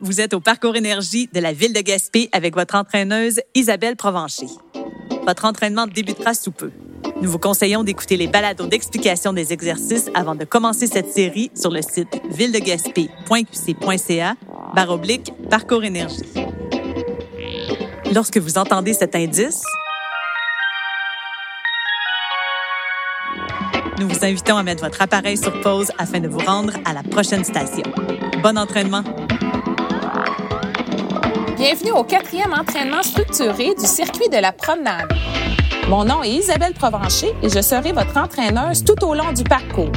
Vous êtes au parcours énergie de la ville de Gaspé avec votre entraîneuse Isabelle Provencher. Votre entraînement débutera sous peu. Nous vous conseillons d'écouter les balados d'explication des exercices avant de commencer cette série sur le site villedegaspé.qc.ca baroblique parcours énergie. Lorsque vous entendez cet indice, nous vous invitons à mettre votre appareil sur pause afin de vous rendre à la prochaine station. Bon entraînement! Bienvenue au quatrième entraînement structuré du circuit de la promenade. Mon nom est Isabelle Provencher et je serai votre entraîneuse tout au long du parcours.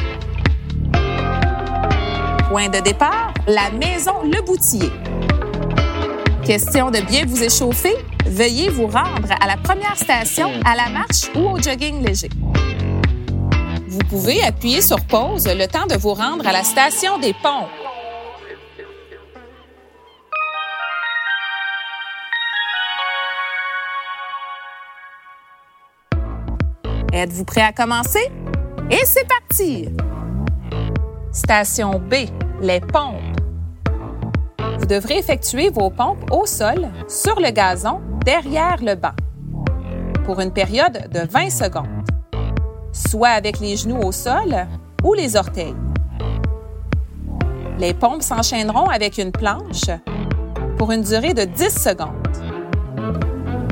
Point de départ, la maison Le Boutier. Question de bien vous échauffer, veuillez vous rendre à la première station à la marche ou au jogging léger. Vous pouvez appuyer sur pause le temps de vous rendre à la station des ponts. Êtes-vous prêt à commencer? Et c'est parti! Station B, les pompes. Vous devrez effectuer vos pompes au sol, sur le gazon, derrière le banc, pour une période de 20 secondes, soit avec les genoux au sol ou les orteils. Les pompes s'enchaîneront avec une planche pour une durée de 10 secondes.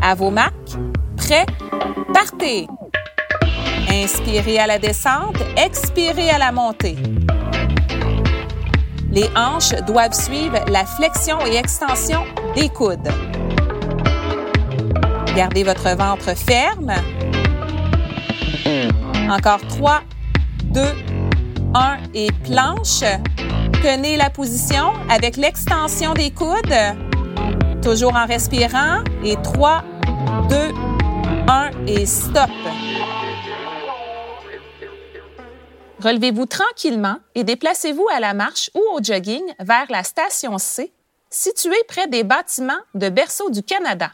À vos marques, prêts, partez! Inspirez à la descente, expirez à la montée. Les hanches doivent suivre la flexion et extension des coudes. Gardez votre ventre ferme. Encore 3, 2, 1 et planche. Tenez la position avec l'extension des coudes. Toujours en respirant. Et 3, 2, 1 et stop. Relevez-vous tranquillement et déplacez-vous à la marche ou au jogging vers la station C, située près des bâtiments de Berceau du Canada.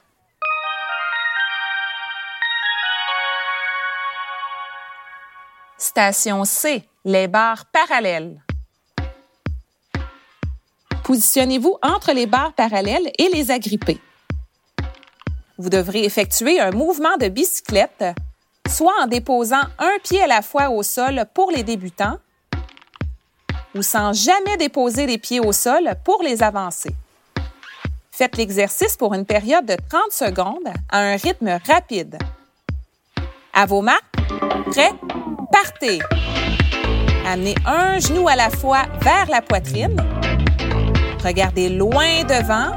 Station C, les barres parallèles. Positionnez-vous entre les barres parallèles et les agrippées. Vous devrez effectuer un mouvement de bicyclette soit en déposant un pied à la fois au sol pour les débutants ou sans jamais déposer les pieds au sol pour les avancés. Faites l'exercice pour une période de 30 secondes à un rythme rapide. À vos marques, prêts, partez. Amenez un genou à la fois vers la poitrine. Regardez loin devant.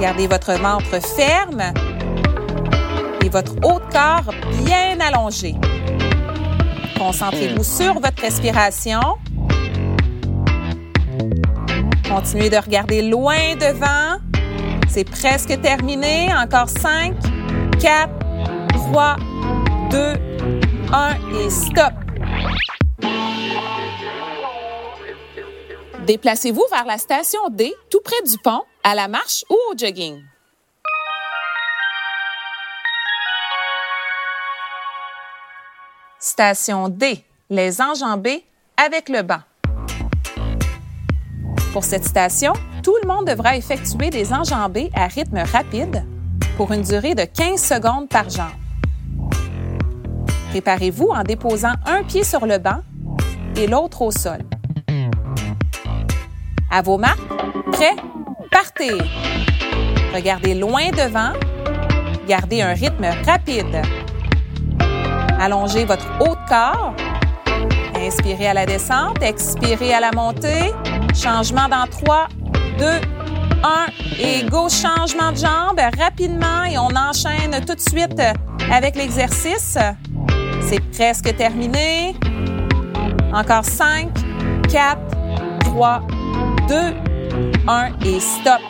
Gardez votre ventre ferme et votre haut de corps bien allongé. Concentrez-vous sur votre respiration. Continuez de regarder loin devant. C'est presque terminé. Encore 5, 4, 3, 2, 1 et stop. Déplacez-vous vers la station D, tout près du pont, à la marche ou au jogging. Station D, les enjambées avec le banc. Pour cette station, tout le monde devra effectuer des enjambées à rythme rapide pour une durée de 15 secondes par jambe. Préparez-vous en déposant un pied sur le banc et l'autre au sol. À vos marques, prêts, partez! Regardez loin devant, gardez un rythme rapide. Allongez votre haut de corps. Inspirez à la descente, expirez à la montée. Changement dans 3, 2, 1 et go, changement de jambe rapidement et on enchaîne tout de suite avec l'exercice. C'est presque terminé. Encore 5, 4, 3, 2, 1 et stop.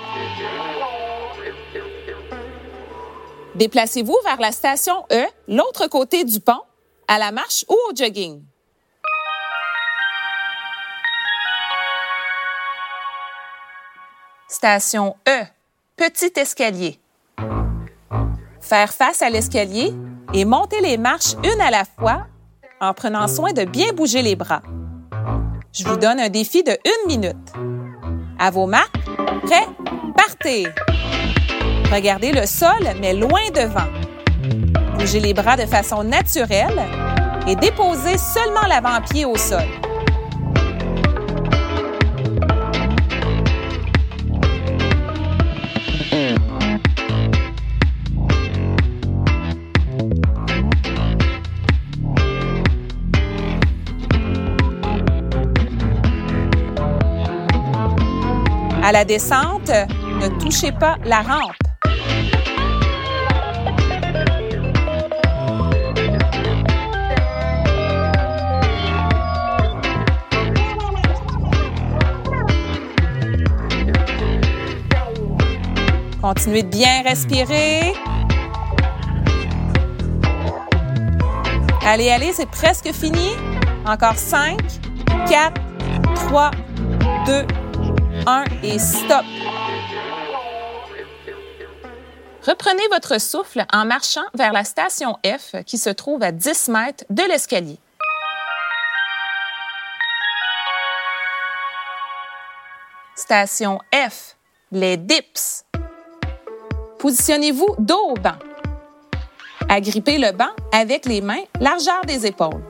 Déplacez-vous vers la station E, l'autre côté du pont, à la marche ou au jogging. Station E, petit escalier. Faire face à l'escalier et monter les marches une à la fois en prenant soin de bien bouger les bras. Je vous donne un défi de une minute. À vos marques, Prêt? Partez! Regardez le sol, mais loin devant. Bougez les bras de façon naturelle et déposez seulement l'avant-pied au sol. À la descente, ne touchez pas la rampe. Continuez de bien respirer. Allez, allez, c'est presque fini. Encore 5, 4, 3, 2, 1 et stop. Reprenez votre souffle en marchant vers la station F qui se trouve à 10 mètres de l'escalier. Station F, les dips. Positionnez-vous dos au banc. Agrippez le banc avec les mains largeur des épaules.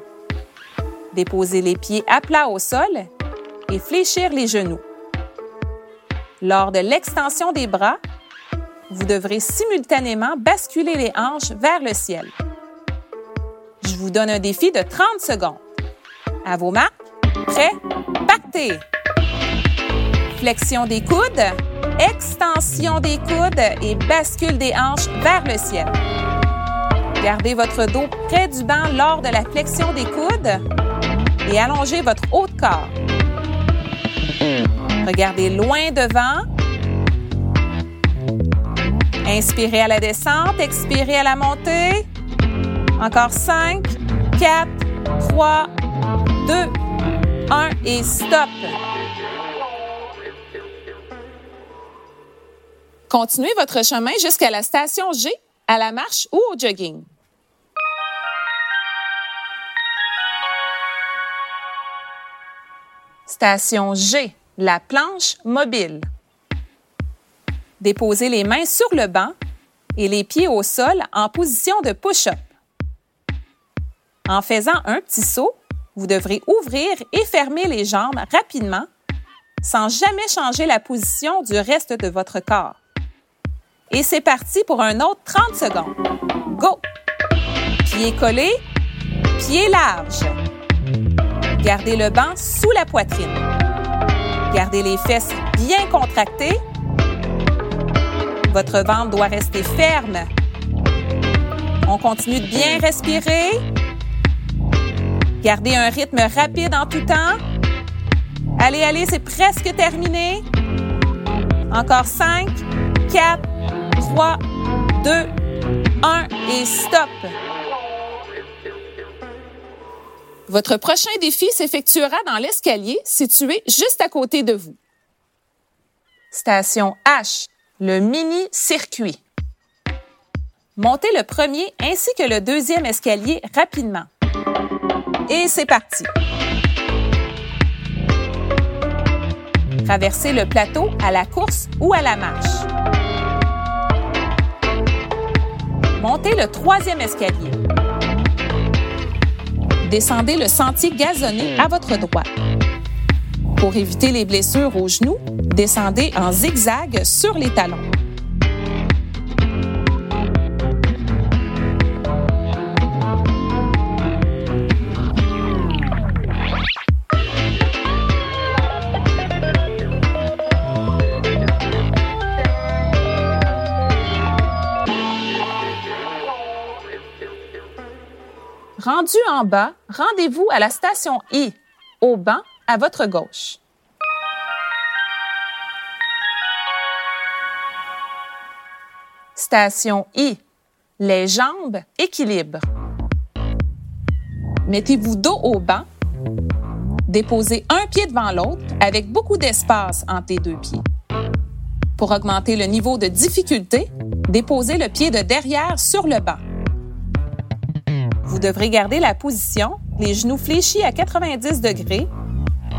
Déposez les pieds à plat au sol et fléchir les genoux. Lors de l'extension des bras, vous devrez simultanément basculer les hanches vers le ciel. Je vous donne un défi de 30 secondes. À vos marques, prêts, partez! Flexion des coudes, extension des coudes et bascule des hanches vers le ciel. Gardez votre dos près du banc lors de la flexion des coudes et allongez votre haut de corps. Regardez loin devant. Inspirez à la descente, expirez à la montée. Encore 5, 4, 3, 2, 1 et stop. Continuez votre chemin jusqu'à la station G, à la marche ou au jogging. Station G, la planche mobile. Déposez les mains sur le banc et les pieds au sol en position de push-up. En faisant un petit saut, vous devrez ouvrir et fermer les jambes rapidement sans jamais changer la position du reste de votre corps. Et c'est parti pour un autre 30 secondes. Go! Pieds collés, pieds larges. Gardez le banc sous la poitrine. Gardez les fesses bien contractées. Votre ventre doit rester ferme. On continue de bien respirer. Gardez un rythme rapide en tout temps. Allez, allez, c'est presque terminé. Encore 5, 4, 3, 2, 1 et stop. Votre prochain défi s'effectuera dans l'escalier situé juste à côté de vous. Station H, le mini-circuit. Montez le premier ainsi que le deuxième escalier rapidement. Et c'est parti. Traversez le plateau à la course ou à la marche. Montez le troisième escalier. Descendez le sentier gazonné à votre droite. Pour éviter les blessures aux genoux, descendez en zigzag sur les talons. Rendu en bas, rendez-vous à la station I, au banc à votre gauche. Station I, les jambes équilibre. Mettez-vous dos au banc. Déposez un pied devant l'autre avec beaucoup d'espace entre les deux pieds. Pour augmenter le niveau de difficulté, déposez le pied de derrière sur le banc. Vous devrez garder la position, les genoux fléchis à 90 degrés,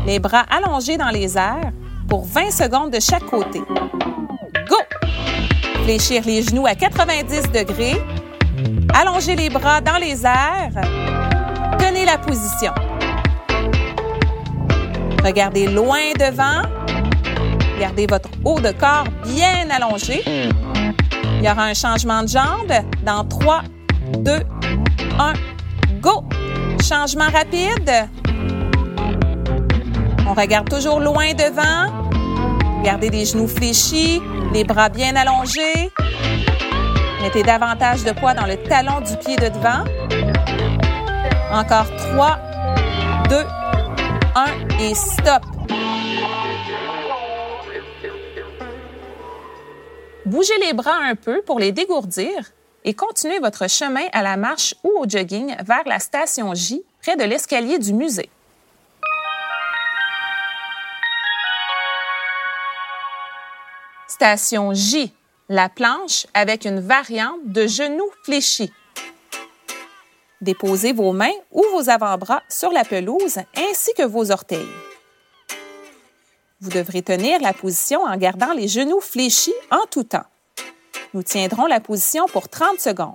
les bras allongés dans les airs pour 20 secondes de chaque côté. Go! Fléchir les genoux à 90 degrés. Allongez les bras dans les airs. Tenez la position. Regardez loin devant. Gardez votre haut de corps bien allongé. Il y aura un changement de jambe dans 3, 2, 1, go! Changement rapide. On regarde toujours loin devant. Gardez les genoux fléchis, les bras bien allongés. Mettez davantage de poids dans le talon du pied de devant. Encore 3, 2, 1 et stop. Bougez les bras un peu pour les dégourdir et continuez votre chemin à la marche ou au jogging vers la station J près de l'escalier du musée. Station J, la planche avec une variante de genoux fléchis. Déposez vos mains ou vos avant-bras sur la pelouse ainsi que vos orteils. Vous devrez tenir la position en gardant les genoux fléchis en tout temps. Nous tiendrons la position pour 30 secondes.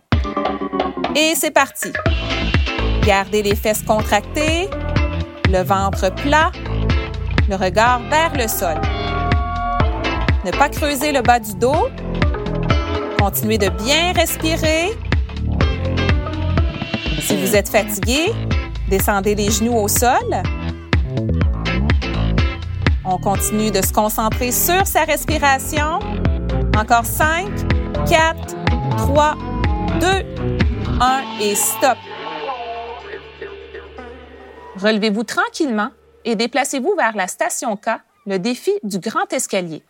Et c'est parti. Gardez les fesses contractées, le ventre plat, le regard vers le sol. Ne pas creuser le bas du dos. Continuez de bien respirer. Si vous êtes fatigué, descendez les genoux au sol. On continue de se concentrer sur sa respiration. Encore 5, 4, 3, 2, 1 et stop. Relevez-vous tranquillement et déplacez-vous vers la station K, le défi du grand escalier.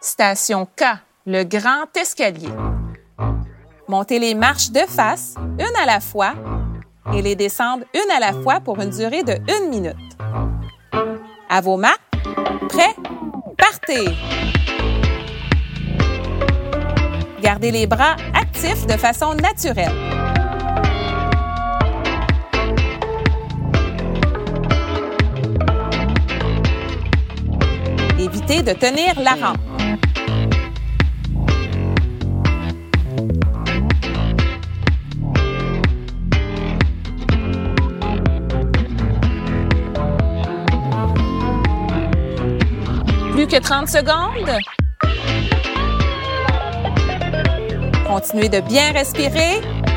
Station K, le grand escalier. Montez les marches de face, une à la fois, et les descendre une à la fois pour une durée de une minute. À vos marques, prêts, partez! Gardez les bras actifs de façon naturelle. Évitez de tenir la rampe. Que 30 secondes. Continuez de bien respirer.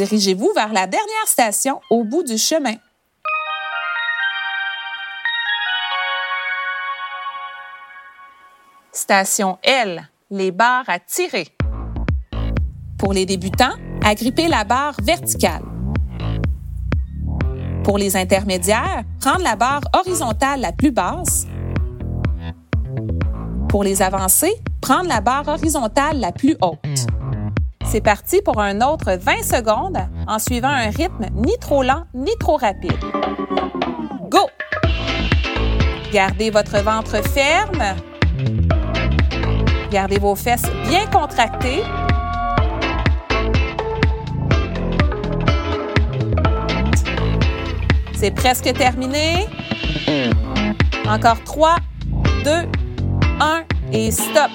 Dirigez-vous vers la dernière station au bout du chemin. Station L, les barres à tirer. Pour les débutants, agrippez la barre verticale. Pour les intermédiaires, prendre la barre horizontale la plus basse. Pour les avancés, prendre la barre horizontale la plus haute. C'est parti pour un autre 20 secondes en suivant un rythme ni trop lent ni trop rapide. Go! Gardez votre ventre ferme. Gardez vos fesses bien contractées. C'est presque terminé. Encore 3, 2, 1 et stop.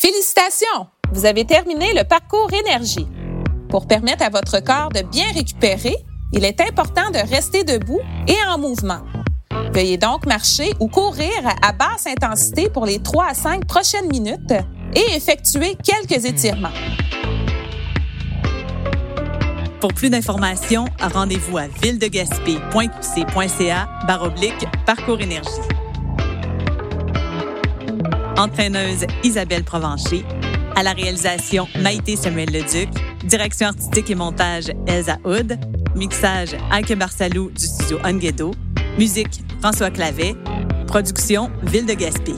Félicitations! Vous avez terminé le parcours énergie. Pour permettre à votre corps de bien récupérer, il est important de rester debout et en mouvement. Veuillez donc marcher ou courir à basse intensité pour les 3 à 5 prochaines minutes et effectuer quelques étirements. Pour plus d'informations, rendez-vous à villedegaspé.qc.ca baroblique parcours énergie. Entraîneuse Isabelle Provencher, à la réalisation Maïté Samuel Leduc, direction artistique et montage Elsa Hood, Mixage Ike Barsalou du studio Onguedo. Musique François Clavet. Production Ville de Gaspé.